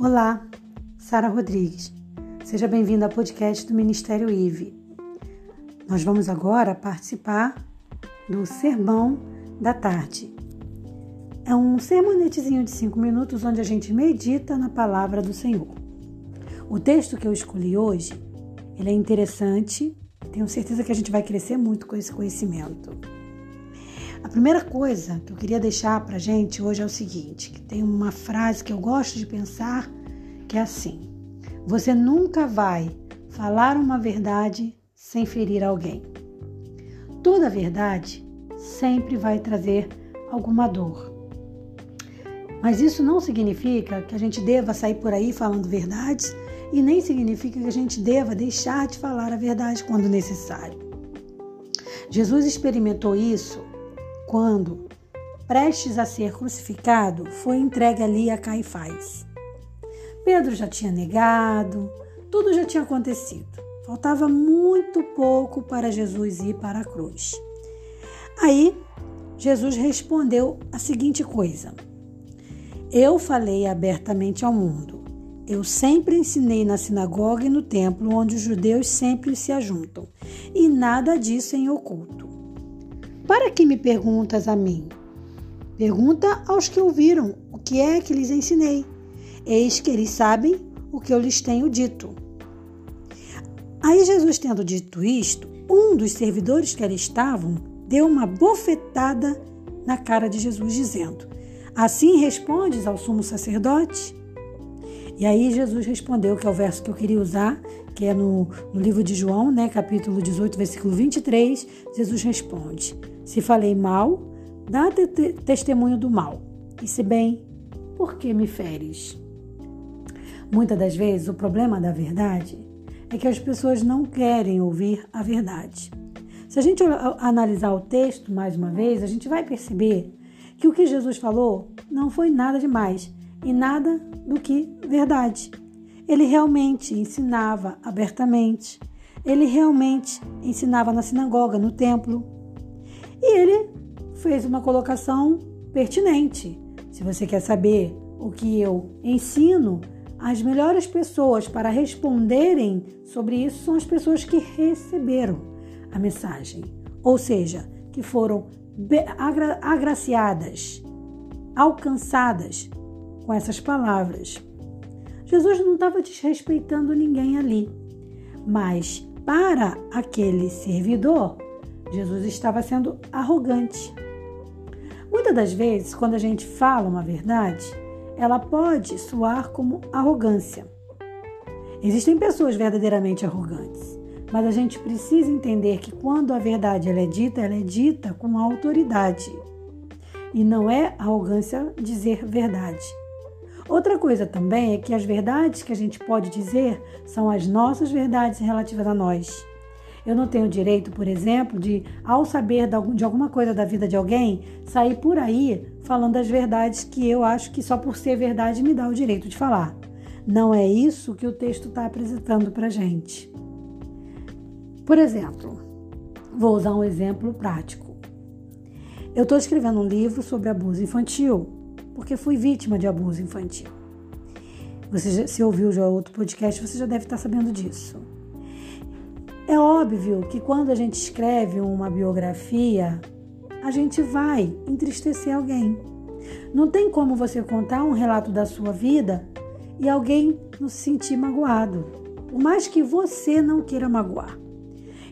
Olá, Sara Rodrigues. Seja bem-vinda ao podcast do Ministério IVE. Nós vamos agora participar do Sermão da Tarde. É um sermonetezinho de cinco minutos onde a gente medita na palavra do Senhor. O texto que eu escolhi hoje, ele é interessante, tenho certeza que a gente vai crescer muito com esse conhecimento. A primeira coisa que eu queria deixar para gente hoje é o seguinte: que tem uma frase que eu gosto de pensar que é assim: você nunca vai falar uma verdade sem ferir alguém. Toda verdade sempre vai trazer alguma dor. Mas isso não significa que a gente deva sair por aí falando verdades e nem significa que a gente deva deixar de falar a verdade quando necessário. Jesus experimentou isso quando, prestes a ser crucificado, foi entregue ali a Caifás. Pedro já tinha negado, tudo já tinha acontecido. Faltava muito pouco para Jesus ir para a cruz. Aí, Jesus respondeu a seguinte coisa: Eu falei abertamente ao mundo. Eu sempre ensinei na sinagoga e no templo, onde os judeus sempre se ajuntam, e nada disso em oculto. Para que me perguntas a mim? Pergunta aos que ouviram o que é que lhes ensinei. Eis que eles sabem o que eu lhes tenho dito. Aí Jesus, tendo dito isto, um dos servidores que ali estavam deu uma bofetada na cara de Jesus, dizendo: Assim respondes ao sumo sacerdote? E aí Jesus respondeu, que é o verso que eu queria usar, que é no, no livro de João, né, capítulo 18, versículo 23, Jesus responde: Se falei mal, dá te testemunho do mal. E se bem, por que me feres? Muitas das vezes o problema da verdade é que as pessoas não querem ouvir a verdade. Se a gente analisar o texto mais uma vez, a gente vai perceber que o que Jesus falou não foi nada demais e nada do que verdade. Ele realmente ensinava abertamente, ele realmente ensinava na sinagoga, no templo. E ele fez uma colocação pertinente. Se você quer saber o que eu ensino, as melhores pessoas para responderem sobre isso são as pessoas que receberam a mensagem, ou seja, que foram agraciadas, alcançadas com essas palavras. Jesus não estava desrespeitando ninguém ali, mas para aquele servidor, Jesus estava sendo arrogante. Muitas das vezes, quando a gente fala uma verdade, ela pode soar como arrogância. Existem pessoas verdadeiramente arrogantes, mas a gente precisa entender que quando a verdade é dita, ela é dita com autoridade. E não é arrogância dizer verdade. Outra coisa também é que as verdades que a gente pode dizer são as nossas verdades relativas a nós. Eu não tenho direito, por exemplo, de, ao saber de alguma coisa da vida de alguém, sair por aí falando as verdades que eu acho que só por ser verdade me dá o direito de falar. Não é isso que o texto está apresentando para gente. Por exemplo, vou usar um exemplo prático. Eu estou escrevendo um livro sobre abuso infantil porque fui vítima de abuso infantil. Você já, se ouviu já outro podcast, você já deve estar sabendo disso. É óbvio que quando a gente escreve uma biografia, a gente vai entristecer alguém. Não tem como você contar um relato da sua vida e alguém não se sentir magoado, por mais que você não queira magoar.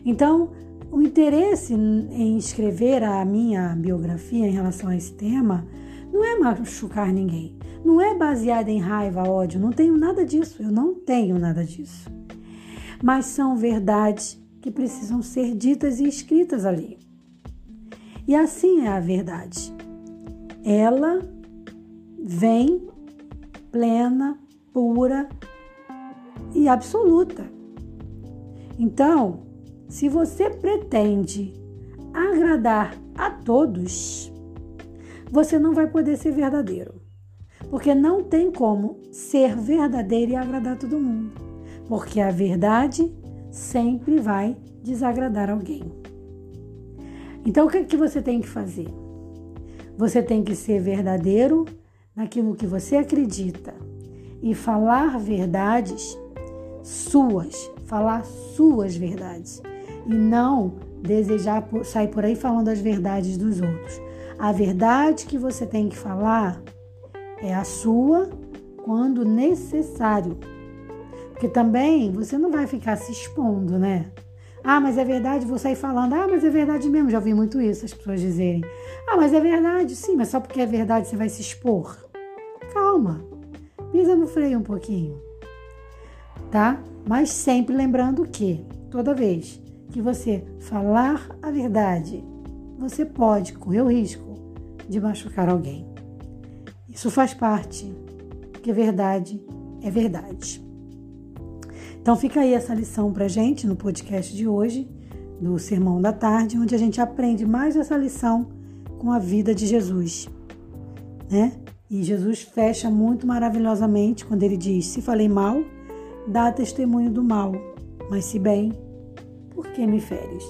Então, o interesse em escrever a minha biografia em relação a esse tema não é machucar ninguém. Não é baseada em raiva, ódio. Não tenho nada disso. Eu não tenho nada disso. Mas são verdades que precisam ser ditas e escritas ali. E assim é a verdade. Ela vem plena, pura e absoluta. Então, se você pretende agradar a todos, você não vai poder ser verdadeiro. Porque não tem como ser verdadeiro e agradar todo mundo. Porque a verdade sempre vai desagradar alguém. Então o que, é que você tem que fazer? Você tem que ser verdadeiro naquilo que você acredita. e falar verdades suas, falar suas verdades e não desejar sair por aí falando as verdades dos outros. A verdade que você tem que falar é a sua quando necessário. Porque também você não vai ficar se expondo, né? Ah, mas é verdade, vou sair falando. Ah, mas é verdade mesmo. Já ouvi muito isso, as pessoas dizerem. Ah, mas é verdade, sim, mas só porque é verdade você vai se expor. Calma, pisa no freio um pouquinho, tá? Mas sempre lembrando que toda vez que você falar a verdade, você pode correr o risco de machucar alguém. Isso faz parte, porque verdade é verdade. Então fica aí essa lição pra gente no podcast de hoje, do Sermão da Tarde, onde a gente aprende mais essa lição com a vida de Jesus, né? E Jesus fecha muito maravilhosamente quando ele diz: Se falei mal, dá testemunho do mal, mas se bem, por que me feres?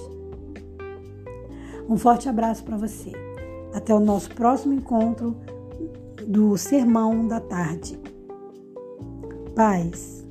Um forte abraço para você. Até o nosso próximo encontro do Sermão da Tarde. Paz.